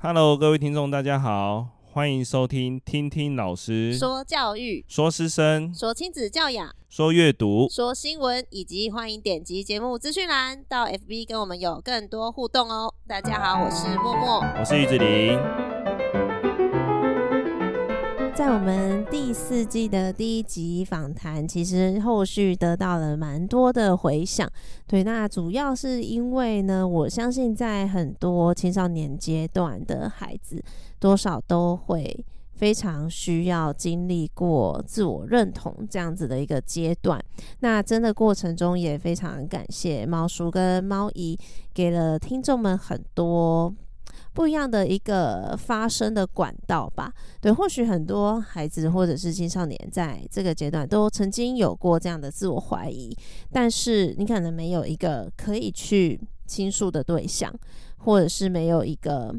Hello，各位听众，大家好，欢迎收听听听老师说教育、说师生、说亲子教养、说阅读、说新闻，以及欢迎点击节目资讯栏到 FB 跟我们有更多互动哦。大家好，我是默默，我是玉子陵。在我们第四季的第一集访谈，其实后续得到了蛮多的回响。对，那主要是因为呢，我相信在很多青少年阶段的孩子，多少都会非常需要经历过自我认同这样子的一个阶段。那真的过程中也非常感谢猫叔跟猫姨给了听众们很多。不一样的一个发声的管道吧，对，或许很多孩子或者是青少年在这个阶段都曾经有过这样的自我怀疑，但是你可能没有一个可以去倾诉的对象，或者是没有一个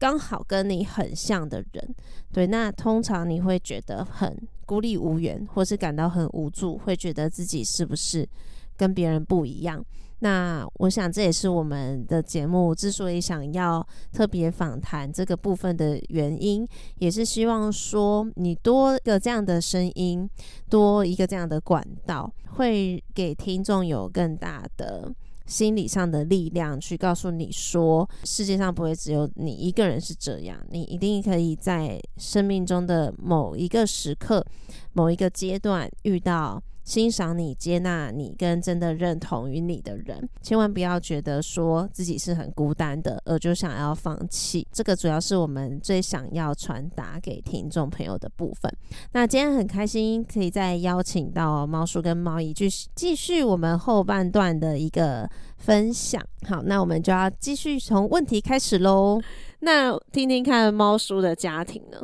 刚好跟你很像的人，对，那通常你会觉得很孤立无援，或是感到很无助，会觉得自己是不是跟别人不一样。那我想这也是我们的节目之所以想要特别访谈这个部分的原因，也是希望说你多个这样的声音，多一个这样的管道，会给听众有更大的心理上的力量，去告诉你说，世界上不会只有你一个人是这样，你一定可以在生命中的某一个时刻、某一个阶段遇到。欣赏你、接纳你跟真的认同于你的人，千万不要觉得说自己是很孤单的，而就想要放弃。这个主要是我们最想要传达给听众朋友的部分。那今天很开心可以再邀请到猫叔跟猫姨继续继续我们后半段的一个分享。好，那我们就要继续从问题开始喽。那听听看猫叔的家庭呢？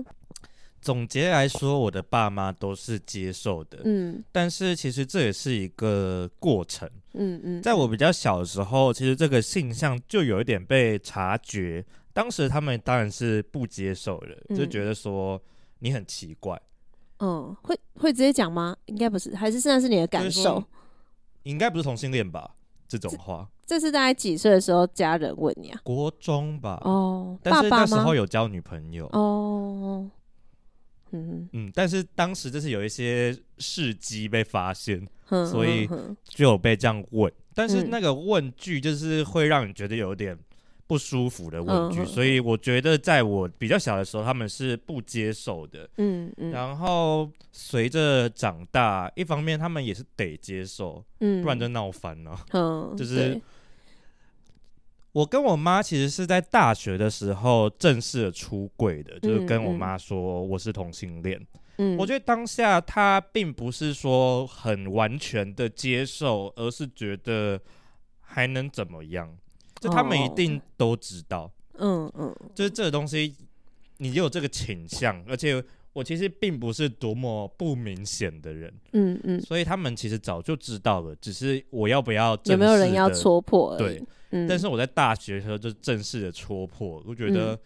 总结来说，我的爸妈都是接受的，嗯，但是其实这也是一个过程，嗯嗯，在我比较小的时候，其实这个现象就有一点被察觉，当时他们当然是不接受的，就觉得说你很奇怪，嗯，会会直接讲吗？应该不是，还是现在是你的感受？应该不是同性恋吧？这种话，这，这是大概几岁的时候家人问你啊？国中吧，哦，但是那时候有交女朋友，哦。嗯嗯，但是当时就是有一些事迹被发现，所以就有被这样问。但是那个问句就是会让你觉得有点不舒服的问句，所以我觉得在我比较小的时候，他们是不接受的。嗯嗯。然后随着长大，一方面他们也是得接受，嗯，不然就闹翻了。嗯，就是。我跟我妈其实是在大学的时候正式的出柜的，嗯、就是跟我妈说我是同性恋。嗯，我觉得当下她并不是说很完全的接受，而是觉得还能怎么样？就他们一定都知道。嗯嗯，就是这个东西，你有这个倾向，而且我其实并不是多么不明显的人。嗯嗯，所以他们其实早就知道了，只是我要不要有没有人要戳破？对。嗯、但是我在大学的时候就正式的戳破，我觉得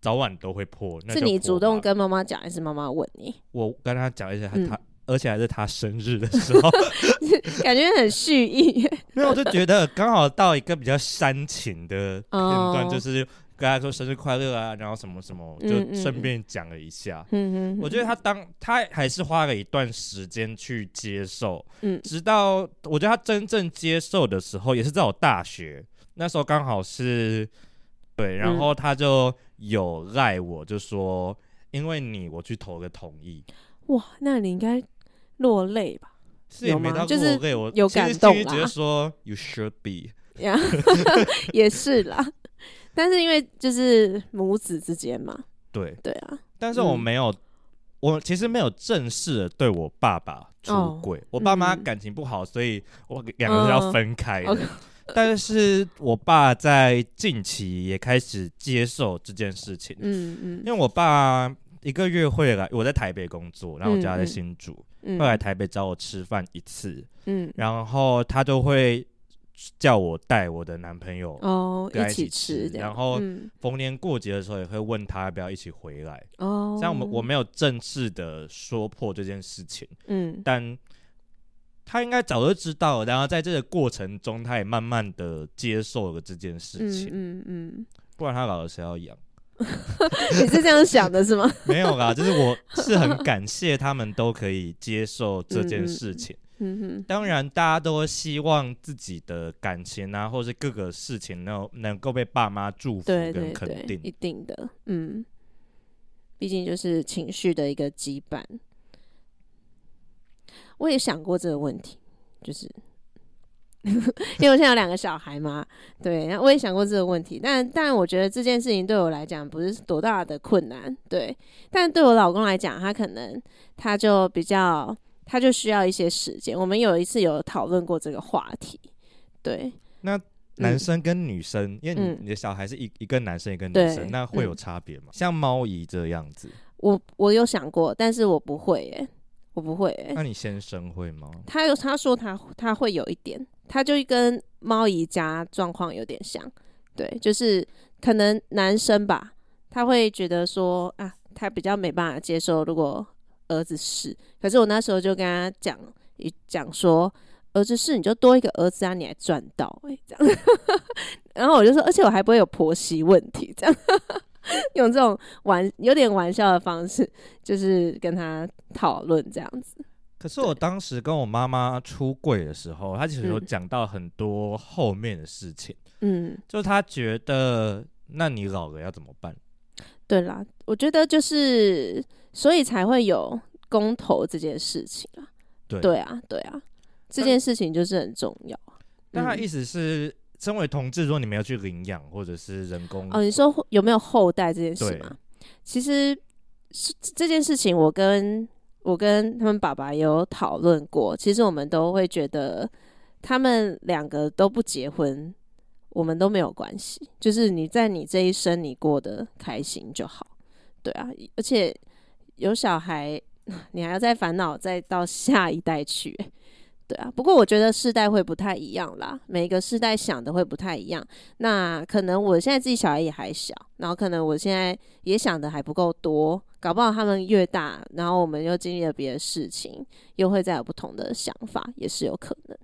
早晚都会破。是你主动跟妈妈讲，还是妈妈问你？我跟她讲一下，她，而且还是她生日的时候，感觉很蓄意。因为我就觉得刚好到一个比较煽情的片段，就是。跟他说生日快乐啊，然后什么什么，就顺便讲了一下。嗯嗯，我觉得他当他还是花了一段时间去接受，嗯，直到我觉得他真正接受的时候，也是在我大学那时候，刚好是对，然后他就有赖我，就说因为你我去投个同意。哇，那你应该落泪吧？是也没到落泪，就是我有感动啦。觉得说 you should be，也是啦。但是因为就是母子之间嘛，对对啊。但是我没有，嗯、我其实没有正式的对我爸爸出轨。哦、我爸妈感情不好，嗯、所以我两个是要分开 但是我爸在近期也开始接受这件事情。嗯嗯。因为我爸一个月会来，我在台北工作，然后我家在新竹，嗯嗯、会来台北找我吃饭一次。嗯。然后他就会。叫我带我的男朋友哦一起吃，然后逢年过节的时候也会问他要不要一起回来哦。像我们我没有正式的说破这件事情，嗯，但他应该早就知道，然后在这个过程中，他也慢慢的接受了这件事情，嗯嗯，不然他老了谁要养？你是这样想的是吗？没有啦，就是我是很感谢他们都可以接受这件事情。嗯哼，当然大家都希望自己的感情啊，或是各个事情能能够被爸妈祝福跟肯定，对对对，一定的。嗯，毕竟就是情绪的一个羁绊。我也想过这个问题，就是 因为我现在有两个小孩嘛，对，然后我也想过这个问题，但但我觉得这件事情对我来讲不是多大的困难，对，但对我老公来讲，他可能他就比较。他就需要一些时间。我们有一次有讨论过这个话题，对。那男生跟女生，嗯、因为你你的小孩是一一个男生一个女生，那会有差别吗？嗯、像猫姨这样子，我我有想过，但是我不会耶，我不会耶。那你先生会吗？他有他说他他会有一点，他就跟猫姨家状况有点像，对，就是可能男生吧，他会觉得说啊，他比较没办法接受如果。儿子是，可是我那时候就跟他讲一讲说，儿子是你就多一个儿子啊，你还赚到哎、欸，这样。然后我就说，而且我还不会有婆媳问题，这样 用这种玩有点玩笑的方式，就是跟他讨论这样子。可是我当时跟我妈妈出柜的时候，她其实有讲到很多后面的事情，嗯，就她觉得，那你老了要怎么办？对啦，我觉得就是。所以才会有公投这件事情啊，对对啊，对啊，这件事情就是很重要。但他意思是，身为同志，如果你没有去领养或者是人工哦，你说有没有后代这件事吗？其实是这件事情，我跟我跟他们爸爸有讨论过。其实我们都会觉得，他们两个都不结婚，我们都没有关系。就是你在你这一生，你过得开心就好。对啊，而且。有小孩，你还要再烦恼，再到下一代去，对啊。不过我觉得世代会不太一样啦，每个世代想的会不太一样。那可能我现在自己小孩也还小，然后可能我现在也想的还不够多，搞不好他们越大，然后我们又经历了别的事情，又会再有不同的想法，也是有可能，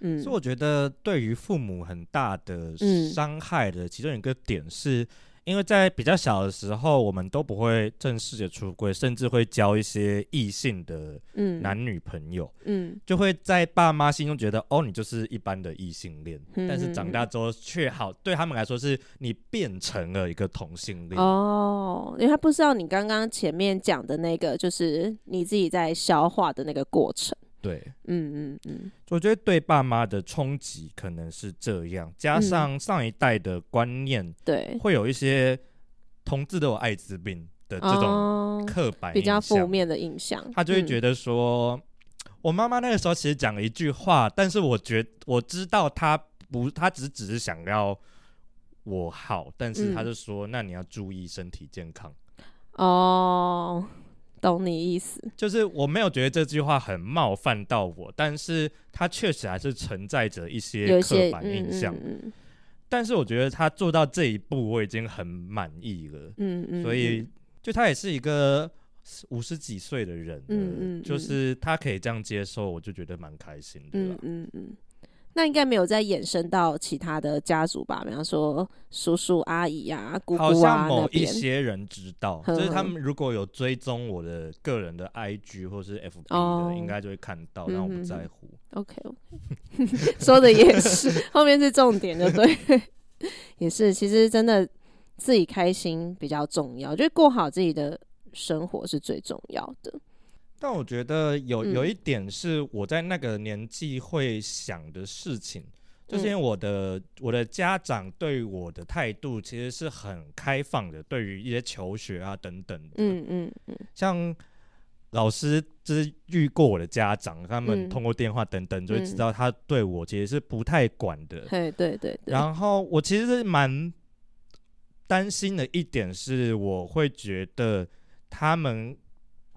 嗯，所以我觉得对于父母很大的伤害的其中一个点是。因为在比较小的时候，我们都不会正式的出柜，甚至会交一些异性的男女朋友，嗯，就会在爸妈心中觉得，哦，你就是一般的异性恋，嗯，但是长大之后却好，对他们来说是你变成了一个同性恋。哦，因为他不知道你刚刚前面讲的那个，就是你自己在消化的那个过程。对，嗯嗯嗯，我觉得对爸妈的冲击可能是这样，加上上一代的观念，对，会有一些同志都有艾滋病的这种刻板比较负面的印象，他就会觉得说，嗯、我妈妈那个时候其实讲了一句话，但是我觉我知道她不，她只只是想要我好，但是她就说，嗯、那你要注意身体健康。哦。懂你意思，就是我没有觉得这句话很冒犯到我，但是它确实还是存在着一些刻板印象。嗯嗯嗯、但是我觉得他做到这一步，我已经很满意了。嗯嗯，所以就他也是一个五十几岁的人，嗯嗯，就是他可以这样接受，我就觉得蛮开心的。嗯嗯嗯。那应该没有再衍生到其他的家族吧？比方说叔叔阿姨、啊、姑姑啊，好像某一些人知道，就是他们如果有追踪我的个人的 IG 或是 FB 的，哦、应该就会看到，但我不在乎。OK OK，说的也是，后面是重点，就对，也是。其实真的自己开心比较重要，就是过好自己的生活是最重要的。但我觉得有有一点是我在那个年纪会想的事情，嗯、就是因为我的我的家长对我的态度其实是很开放的，对于一些求学啊等等的，嗯嗯嗯，像老师就是遇过我的家长，他们通过电话等等，就会知道他对我其实是不太管的，对对对。然后我其实是蛮担心的一点是，我会觉得他们。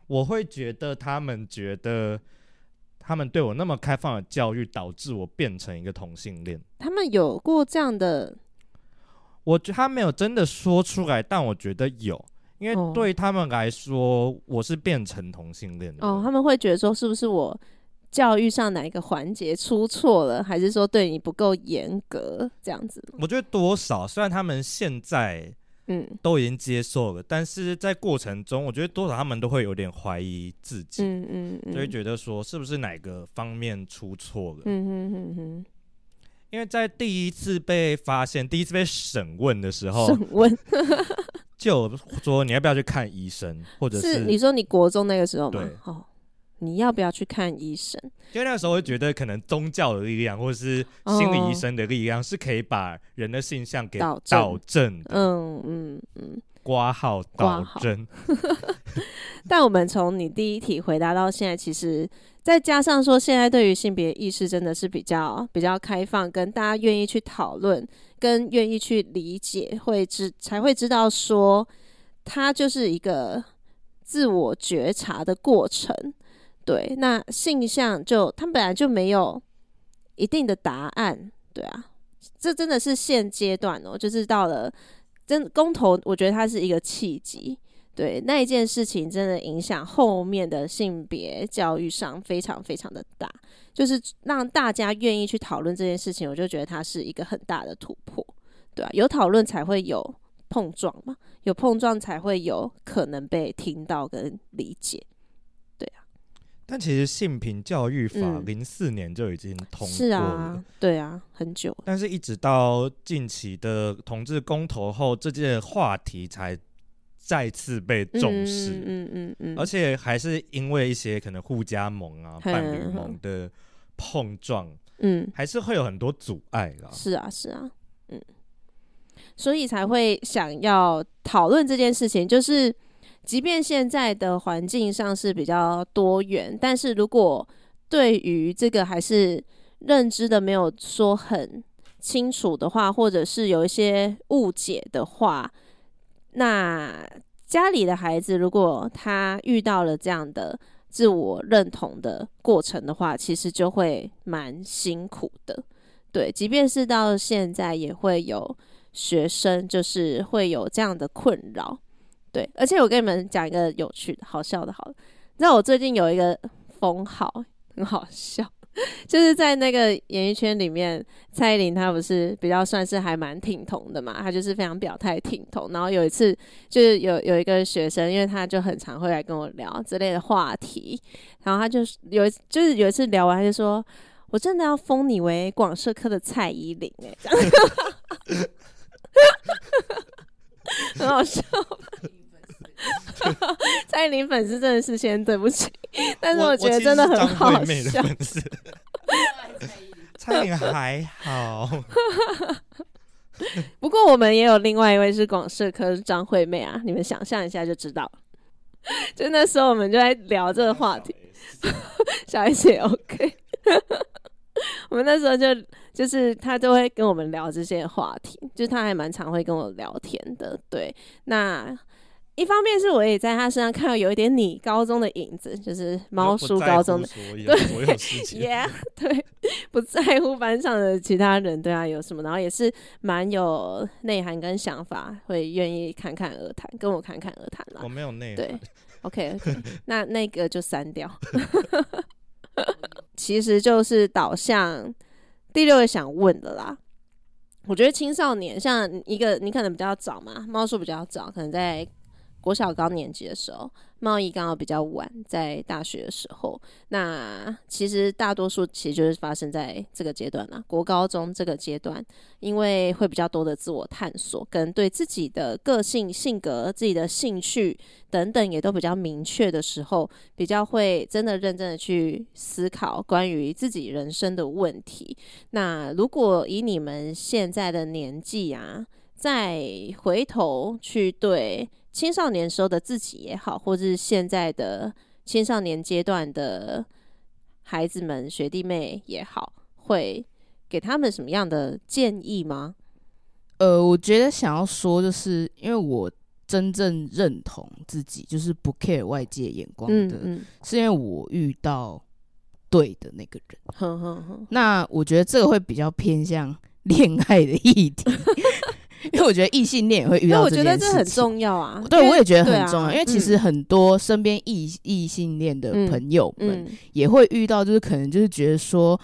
我会觉得他们觉得他们对我那么开放的教育，导致我变成一个同性恋。他们有过这样的，我觉得他没有真的说出来，但我觉得有，因为对他们来说，我是变成同性恋的。哦，他们会觉得说，是不是我教育上哪一个环节出错了，还是说对你不够严格这样子？我觉得多少，虽然他们现在嗯都已经接受了，嗯、但是在过程中，我觉得多少他们都会有点怀疑自己，嗯嗯，嗯就会觉得说是不是哪个方面出错了？嗯哼哼哼。因为在第一次被发现、第一次被审问的时候，审问 就说你要不要去看医生，或者是，是你说你国中那个时候吗？对哦，你要不要去看医生？因为那个时候会觉得可能宗教的力量，或者是心理医生的力量，是可以把人的性向给导正的。嗯嗯嗯，挂号导正。但我们从你第一题回答到现在，其实。再加上说，现在对于性别意识真的是比较比较开放，跟大家愿意去讨论，跟愿意去理解，会知才会知道说，它就是一个自我觉察的过程。对，那性向就它本来就没有一定的答案，对啊，这真的是现阶段哦，就是到了真公投，我觉得它是一个契机。对，那一件事情真的影响后面的性别教育上非常非常的大，就是让大家愿意去讨论这件事情，我就觉得它是一个很大的突破，对啊，有讨论才会有碰撞嘛，有碰撞才会有可能被听到跟理解，但其实性平教育法零四年就已经通过了，是啊，对啊，很久。但是一直到近期的同志公投后，这件话题才。再次被重视，嗯嗯嗯，而且还是因为一些可能互加盟啊、嗯、伴侣盟的碰撞，嗯，还是会有很多阻碍啦。是啊，是啊，嗯，所以才会想要讨论这件事情。就是，即便现在的环境上是比较多元，但是如果对于这个还是认知的没有说很清楚的话，或者是有一些误解的话。那家里的孩子，如果他遇到了这样的自我认同的过程的话，其实就会蛮辛苦的。对，即便是到现在，也会有学生就是会有这样的困扰。对，而且我跟你们讲一个有趣的、好笑的，好了，你知道我最近有一个封号，很好笑。就是在那个演艺圈里面，蔡依林她不是比较算是还蛮挺同的嘛，她就是非常表态挺同。然后有一次，就是有有一个学生，因为他就很常会来跟我聊之类的话题，然后他就有就是有一次聊完，他就说：“我真的要封你为广社科的蔡依林。”哎，很好笑。蔡依林粉丝真的是先对不起，但是我觉得真的很好笑。蔡依林还好，不过我们也有另外一位是广社科张惠妹啊，你们想象一下就知道。就那时候我们就在聊这个话题，小 S 也 OK。我们那时候就就是他都会跟我们聊这些话题，就是他还蛮常会跟我聊天的。对，那。一方面是我也在他身上看到有一点你高中的影子，就是猫叔高中的，对，yeah, 对，不在乎班上的其他人对他有什么，然后也是蛮有内涵跟想法，会愿意侃侃而谈，跟我侃侃而谈啦。我没有内涵，对，OK，, okay 那那个就删掉。其实就是导向第六个想问的啦。我觉得青少年像一个你可能比较早嘛，猫叔比较早，可能在。国小高年级的时候，贸易刚好比较晚，在大学的时候，那其实大多数其实就是发生在这个阶段啦。国高中这个阶段，因为会比较多的自我探索，跟对自己的个性、性格、自己的兴趣等等也都比较明确的时候，比较会真的认真的去思考关于自己人生的问题。那如果以你们现在的年纪啊，再回头去对。青少年时候的自己也好，或者是现在的青少年阶段的孩子们、学弟妹也好，会给他们什么样的建议吗？呃，我觉得想要说，就是因为我真正认同自己，就是不 care 外界眼光的，嗯嗯、是因为我遇到对的那个人。呵呵呵，那我觉得这个会比较偏向恋爱的议题。因为我觉得异性恋也会遇到这件事情。我觉得这很重要啊。对，我也觉得很重要，因为其实很多身边异异性恋的朋友们也会遇到，就是可能就是觉得说。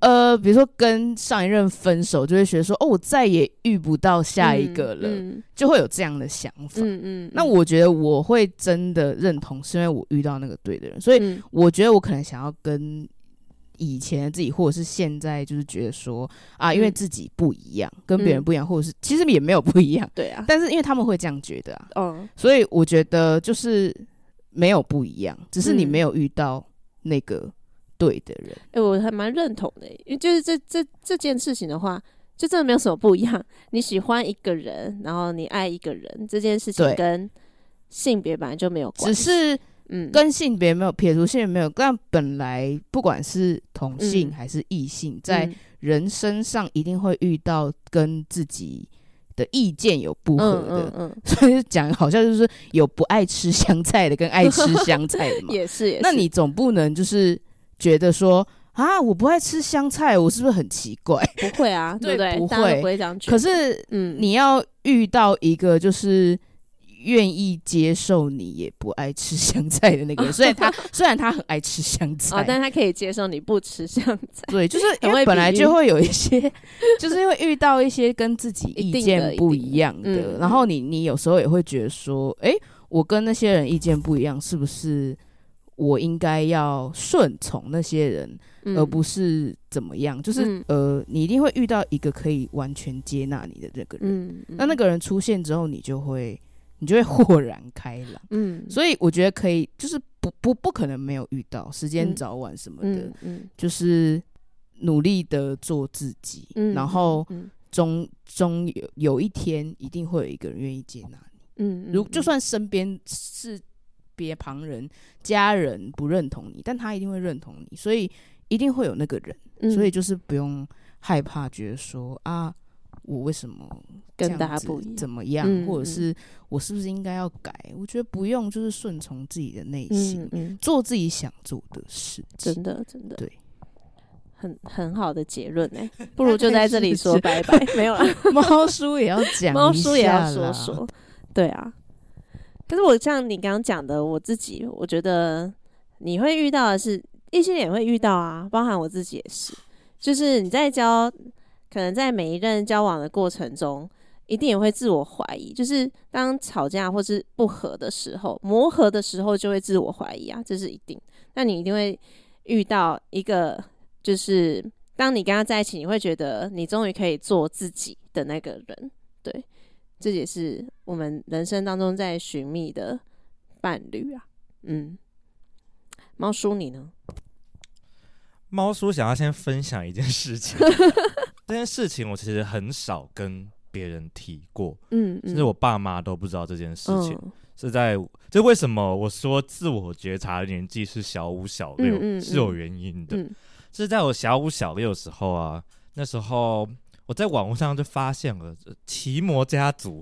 呃，比如说跟上一任分手，就会觉得说，哦，我再也遇不到下一个了，嗯嗯、就会有这样的想法。嗯嗯、那我觉得我会真的认同，是因为我遇到那个对的人，所以我觉得我可能想要跟以前的自己，或者是现在，就是觉得说啊，因为自己不一样，跟别人不一样，或者是其实也没有不一样，对啊。但是因为他们会这样觉得啊，嗯，所以我觉得就是没有不一样，只是你没有遇到那个。对的人，哎、欸，我还蛮认同的，因为就是这这这件事情的话，就真的没有什么不一样。你喜欢一个人，然后你爱一个人，这件事情跟性别本来就没有关系，只是嗯，跟性别没有撇除性别没有，但本来不管是同性还是异性，嗯、在人身上一定会遇到跟自己的意见有不合的，嗯嗯嗯、所以讲好像就是有不爱吃香菜的跟爱吃香菜的嘛，也是，也是，那你总不能就是。觉得说啊，我不爱吃香菜，我是不是很奇怪？不会啊，对不对？不会，不会这样。可是，嗯，你要遇到一个就是愿意接受你也不爱吃 香菜的那个人，所以他虽然他很爱吃香菜，哦，但他可以接受你不吃香菜。对，就是因为本来就会有一些，就是因为遇到一些跟自己意见不一样的，的然后你你有时候也会觉得说，哎，我跟那些人意见不一样，是不是？我应该要顺从那些人，嗯、而不是怎么样。就是、嗯、呃，你一定会遇到一个可以完全接纳你的那个人。嗯嗯、那那个人出现之后，你就会你就会豁然开朗。嗯，所以我觉得可以，就是不不不可能没有遇到，时间早晚什么的，嗯嗯、就是努力的做自己，嗯、然后终终有有一天一定会有一个人愿意接纳你。嗯，如就算身边是。别旁人、家人不认同你，但他一定会认同你，所以一定会有那个人，嗯、所以就是不用害怕，觉得说啊，我为什么跟大家不一样？怎么样？嗯、或者是我是不是应该要改？我觉得不用，就是顺从自己的内心，做自己想做的事情。真的，真的，对，很很好的结论哎，不如就在这里说拜拜。没有了，猫叔也要讲，猫叔也要说说，对啊。可是我像你刚刚讲的，我自己我觉得你会遇到的是异性恋也会遇到啊，包含我自己也是。就是你在交，可能在每一任交往的过程中，一定也会自我怀疑。就是当吵架或是不和的时候，磨合的时候，就会自我怀疑啊，这是一定。那你一定会遇到一个，就是当你跟他在一起，你会觉得你终于可以做自己的那个人，对。这也是我们人生当中在寻觅的伴侣啊，嗯，猫叔你呢？猫叔想要先分享一件事情，这件事情我其实很少跟别人提过，嗯，甚至我爸妈都不知道这件事情。嗯、是在这为什么我说自我觉察的年纪是小五小六，是有原因的，嗯、是在我小五小六的时候啊，那时候。我在网络上就发现了 奇摩家族，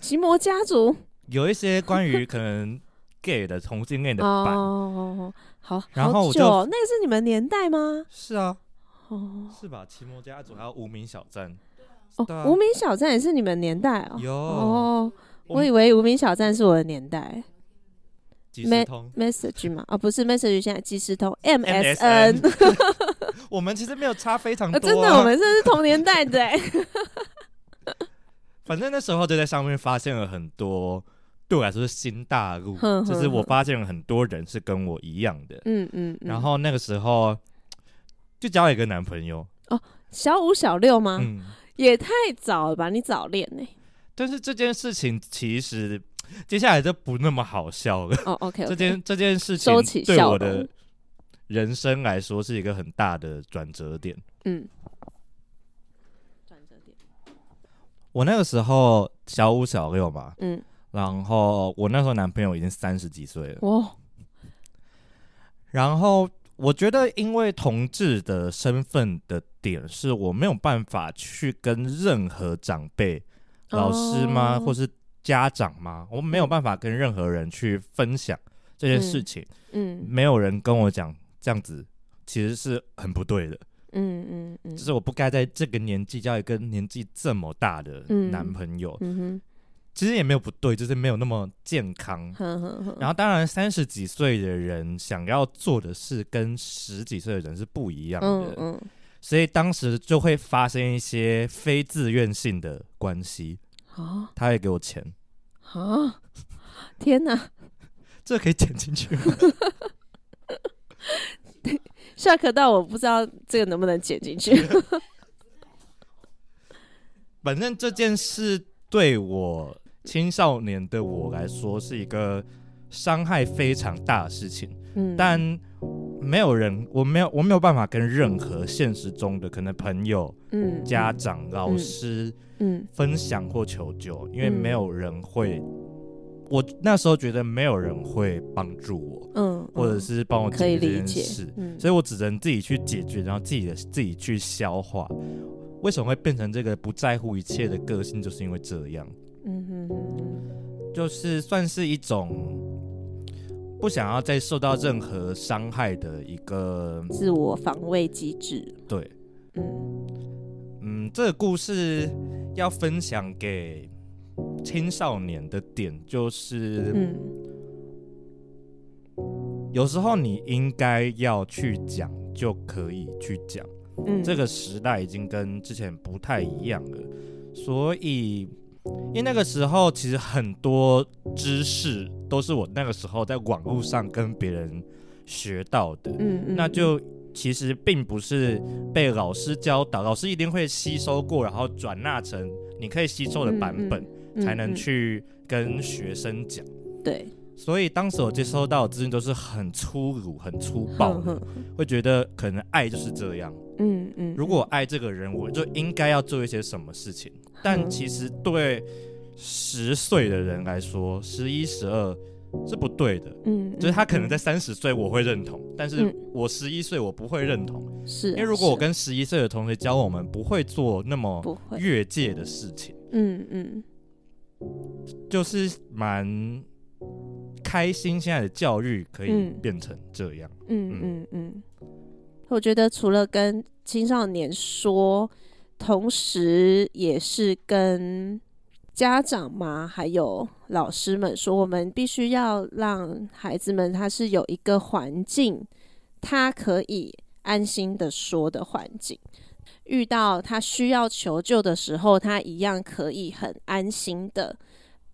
奇摩家族有一些关于可能 gay 的同性恋的版哦，好，然后我就那个是你们年代吗？是啊，哦，是吧？奇摩家族还有无名小站，哦，无名小站也是你们年代哦，有。哦，我以为无名小站是我的年代。通。message 嘛，啊，不是 message，现在即时通 MSN，我们其实没有差非常多，真的，我们这是同年代的。反正那时候就在上面发现了很多，对我来说是新大陆，就是我发现了很多人是跟我一样的，嗯嗯，然后那个时候就交了一个男朋友，哦，小五小六吗？嗯，也太早了吧，你早恋呢？但是这件事情其实。接下来就不那么好笑了。哦，OK，这件这件事情对我的人生来说是一个很大的转折点。嗯，转折点。我那个时候小五小六嘛，嗯，然后我那时候男朋友已经三十几岁了。哇。然后我觉得，因为同志的身份的点，是我没有办法去跟任何长辈、老师吗，或是。家长吗？我没有办法跟任何人去分享这件事情。嗯，嗯，没有人跟我讲这样子其实是很不对的。嗯嗯嗯，就是我不该在这个年纪交一个年纪这么大的男朋友。嗯哼，其实也没有不对，就是没有那么健康。呵呵呵，然后，当然三十几岁的人想要做的事跟十几岁的人是不一样的。嗯嗯，所以当时就会发生一些非自愿性的关系。啊，他会给我钱。啊，天哪！这可以剪进去吗？下课到我不知道这个能不能剪进去。反正这件事对我青少年的我来说是一个伤害非常大的事情。嗯，但没有人，我没有，我没有办法跟任何现实中的可能朋友、嗯，家长、老师，嗯，分享或求救，因为没有人会。我那时候觉得没有人会帮助我，嗯，或者是帮我解决这件事，嗯，所以我只能自己去解决，然后自己的自己去消化。为什么会变成这个不在乎一切的个性，就是因为这样，就是算是一种不想要再受到任何伤害的一个自我防卫机制。对，嗯嗯，这个故事要分享给。青少年的点就是，嗯，有时候你应该要去讲，就可以去讲。嗯，这个时代已经跟之前不太一样了，所以，因为那个时候其实很多知识都是我那个时候在网络上跟别人学到的。嗯嗯，那就其实并不是被老师教导，老师一定会吸收过，然后转纳成你可以吸收的版本。嗯嗯才能去跟学生讲、嗯，对，所以当时我接收到的资讯都是很粗鲁、很粗暴的，会觉得可能爱就是这样，嗯嗯，如果我爱这个人，我就应该要做一些什么事情。但其实对十岁的人来说，十一、十二是不对的，嗯，就是他可能在三十岁我会认同，但是我十一岁我不会认同，是因为如果我跟十一岁的同学交往，我们不会做那么越界的事情，嗯嗯。就是蛮开心，现在的教育可以变成这样。嗯嗯嗯，嗯，我觉得除了跟青少年说，同时也是跟家长嘛，还有老师们说，我们必须要让孩子们他是有一个环境，他可以安心的说的环境。遇到他需要求救的时候，他一样可以很安心的、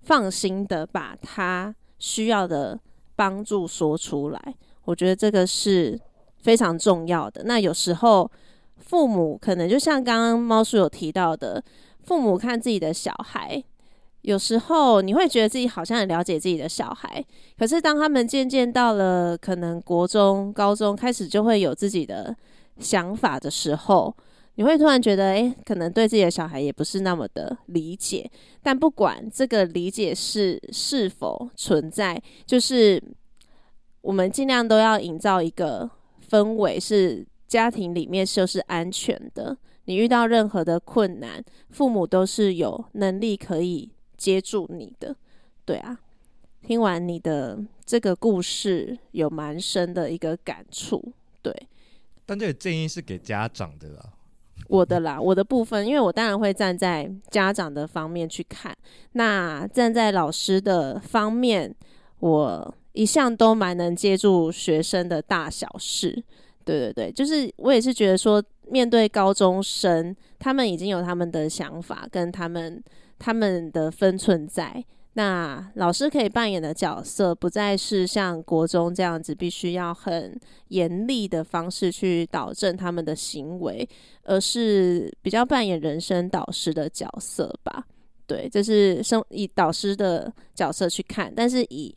放心的把他需要的帮助说出来。我觉得这个是非常重要的。那有时候父母可能就像刚刚猫叔有提到的，父母看自己的小孩，有时候你会觉得自己好像很了解自己的小孩，可是当他们渐渐到了可能国中、高中，开始就会有自己的想法的时候。你会突然觉得，诶，可能对自己的小孩也不是那么的理解。但不管这个理解是是否存在，就是我们尽量都要营造一个氛围，是家庭里面就是安全的。你遇到任何的困难，父母都是有能力可以接住你的。对啊，听完你的这个故事，有蛮深的一个感触。对，但这个建议是给家长的啦。我的啦，我的部分，因为我当然会站在家长的方面去看。那站在老师的方面，我一向都蛮能接住学生的大小事。对对对，就是我也是觉得说，面对高中生，他们已经有他们的想法跟他们他们的分寸在。那老师可以扮演的角色，不再是像国中这样子，必须要很严厉的方式去导正他们的行为，而是比较扮演人生导师的角色吧。对，这是生以导师的角色去看，但是以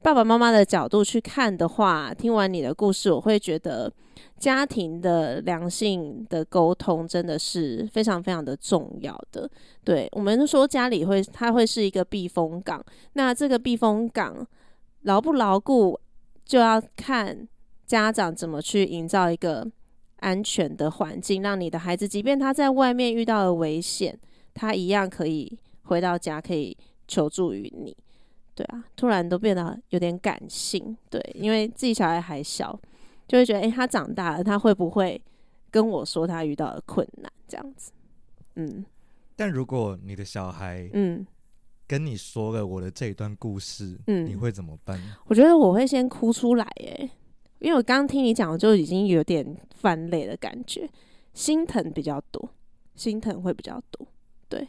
爸爸妈妈的角度去看的话，听完你的故事，我会觉得。家庭的良性的沟通真的是非常非常的重要的。对，我们说家里会，它会是一个避风港。那这个避风港牢不牢固，就要看家长怎么去营造一个安全的环境，让你的孩子，即便他在外面遇到了危险，他一样可以回到家，可以求助于你。对啊，突然都变得有点感性。对，因为自己小孩还小。就会觉得，诶、欸，他长大了，他会不会跟我说他遇到的困难，这样子。嗯，但如果你的小孩，嗯，跟你说了我的这一段故事，嗯，你会怎么办？我觉得我会先哭出来，哎，因为我刚刚听你讲，就已经有点泛泪的感觉，心疼比较多，心疼会比较多，对，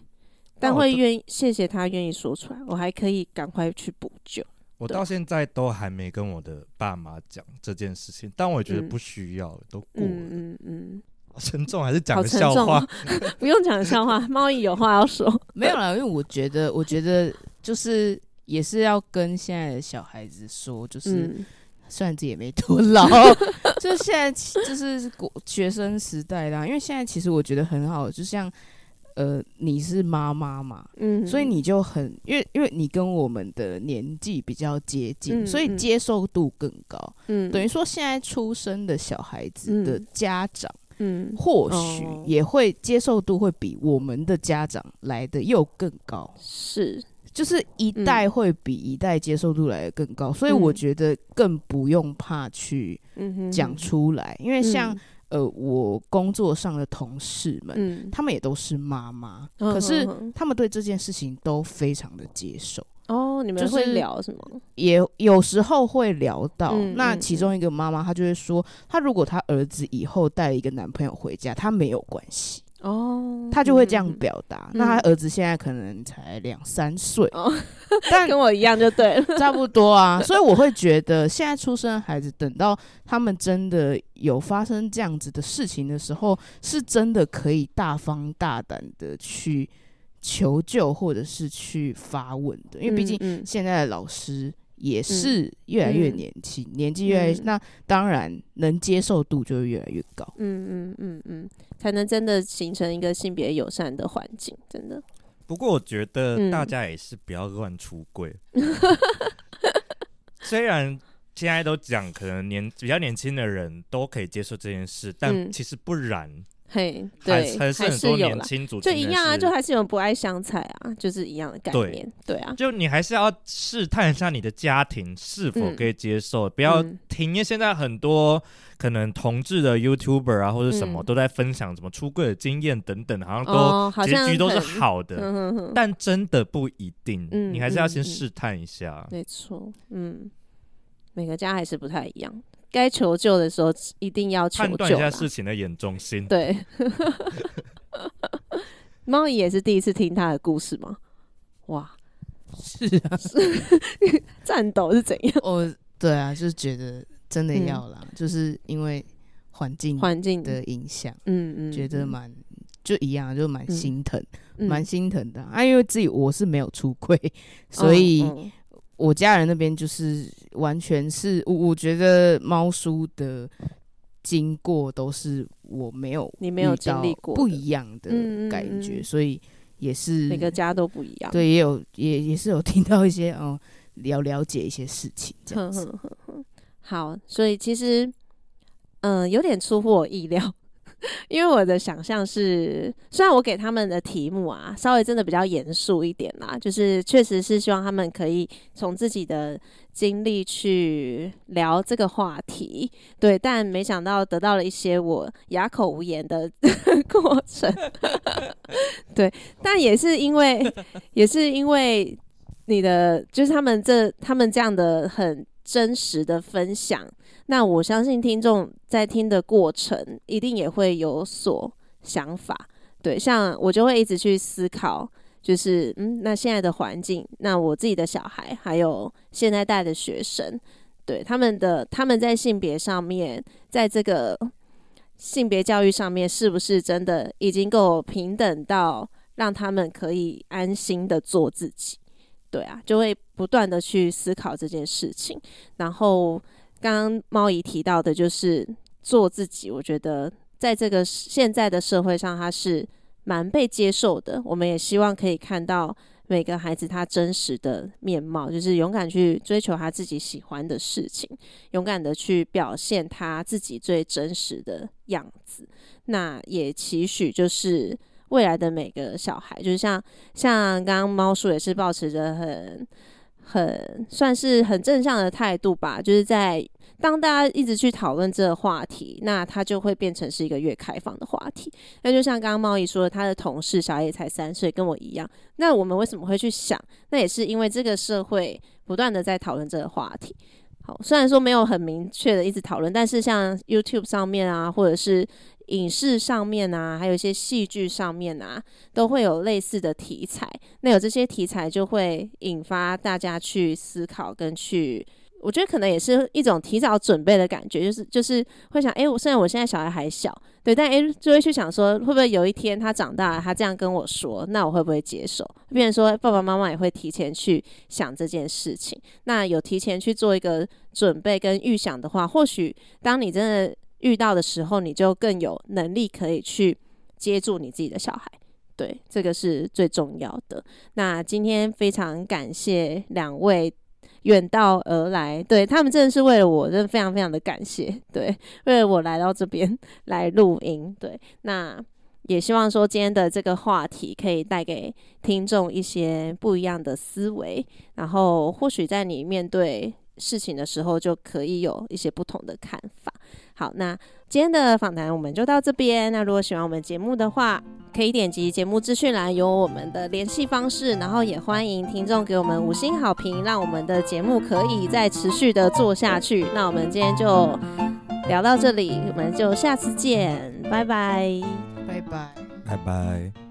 但会愿意谢谢他愿意说出来，我还可以赶快去补救。我到现在都还没跟我的爸妈讲这件事情，但我也觉得不需要，嗯、都过了。嗯嗯，嗯沉重还是讲个笑话？哦、不用讲笑话，猫姨有话要说。没有啦，因为我觉得，我觉得就是也是要跟现在的小孩子说，就是、嗯、虽然自己也没多老，就是现在就是学生时代啦。因为现在其实我觉得很好，就像。呃，你是妈妈嘛？嗯，所以你就很，因为因为你跟我们的年纪比较接近，嗯，所以接受度更高。嗯，等于说现在出生的小孩子的家长，嗯，或许也会接受度会比我们的家长来的又更高。是，就是一代会比一代接受度来的更高，所以我觉得更不用怕去讲出来，因为像。呃，我工作上的同事们，嗯、他们也都是妈妈，嗯、可是他们对这件事情都非常的接受。哦，你们会聊什么？也有时候会聊到。嗯、那其中一个妈妈，她就会说，她如果她儿子以后带一个男朋友回家，她没有关系。哦，他就会这样表达。嗯、那他儿子现在可能才两三岁，哦、但 跟我一样就对了，差不多啊。所以我会觉得，现在出生的孩子，等到他们真的有发生这样子的事情的时候，是真的可以大方大胆的去求救，或者是去发问的。因为毕竟现在的老师。也是越来越年轻，嗯、年纪越来越，嗯、那当然能接受度就会越来越高。嗯嗯嗯嗯，才能真的形成一个性别友善的环境，真的。不过我觉得大家也是不要乱出柜。嗯、虽然现在都讲，可能年比较年轻的人都可以接受这件事，但其实不然。嘿，对，还是很多年轻族就一样啊，就还是有人不爱香菜啊，就是一样的概念，对，对啊，就你还是要试探一下你的家庭是否可以接受，嗯、不要听，因为现在很多可能同志的 YouTuber 啊，或者什么、嗯、都在分享什么出柜的经验等等，好像都结局都是好的，哦、但真的不一定，嗯、你还是要先试探一下，没错，嗯，每个家还是不太一样。该求救的时候，一定要求救。判断一下事情的严重性。对，猫姨也是第一次听他的故事吗？哇，是啊，颤抖是怎样？哦，对啊，就是觉得真的要啦，嗯、就是因为环境环境的影响，嗯嗯，觉得蛮就一样，就蛮心疼，蛮、嗯、心疼的啊。因为自己我是没有出柜，所以。哦哦我家人那边就是完全是，我我觉得猫叔的经过都是我没有你没有经历过不一样的感觉，嗯嗯嗯，所以也是每个家都不一样。对，也有也也是有听到一些哦，了了解一些事情这样子。呵呵呵好，所以其实嗯、呃，有点出乎我意料。因为我的想象是，虽然我给他们的题目啊，稍微真的比较严肃一点啦，就是确实是希望他们可以从自己的经历去聊这个话题，对，但没想到得到了一些我哑口无言的 过程，对，但也是因为，也是因为你的，就是他们这他们这样的很真实的分享。那我相信听众在听的过程，一定也会有所想法，对，像我就会一直去思考，就是嗯，那现在的环境，那我自己的小孩，还有现在带的学生，对他们的他们在性别上面，在这个性别教育上面，是不是真的已经够平等到让他们可以安心的做自己？对啊，就会不断的去思考这件事情，然后。刚刚猫姨提到的，就是做自己。我觉得在这个现在的社会上，他是蛮被接受的。我们也希望可以看到每个孩子他真实的面貌，就是勇敢去追求他自己喜欢的事情，勇敢的去表现他自己最真实的样子。那也期许就是未来的每个小孩，就是像像刚刚猫叔也是保持着很。很算是很正向的态度吧，就是在当大家一直去讨论这个话题，那它就会变成是一个越开放的话题。那就像刚刚猫姨说的，他的同事小野才三岁，跟我一样。那我们为什么会去想？那也是因为这个社会不断的在讨论这个话题。好，虽然说没有很明确的一直讨论，但是像 YouTube 上面啊，或者是影视上面啊，还有一些戏剧上面啊，都会有类似的题材。那有这些题材，就会引发大家去思考跟去，我觉得可能也是一种提早准备的感觉，就是就是会想，诶，我虽然我现在小孩还小，对，但诶，就会去想说，会不会有一天他长大了，他这样跟我说，那我会不会接受？变成说，爸爸妈妈也会提前去想这件事情。那有提前去做一个准备跟预想的话，或许当你真的。遇到的时候，你就更有能力可以去接住你自己的小孩，对，这个是最重要的。那今天非常感谢两位远道而来，对，他们真的是为了我，真的非常非常的感谢，对，为了我来到这边来录音，对，那也希望说今天的这个话题可以带给听众一些不一样的思维，然后或许在你面对事情的时候，就可以有一些不同的看法。好，那今天的访谈我们就到这边。那如果喜欢我们节目的话，可以点击节目资讯栏有我们的联系方式，然后也欢迎听众给我们五星好评，让我们的节目可以再持续的做下去。那我们今天就聊到这里，我们就下次见，拜拜，拜拜，拜拜。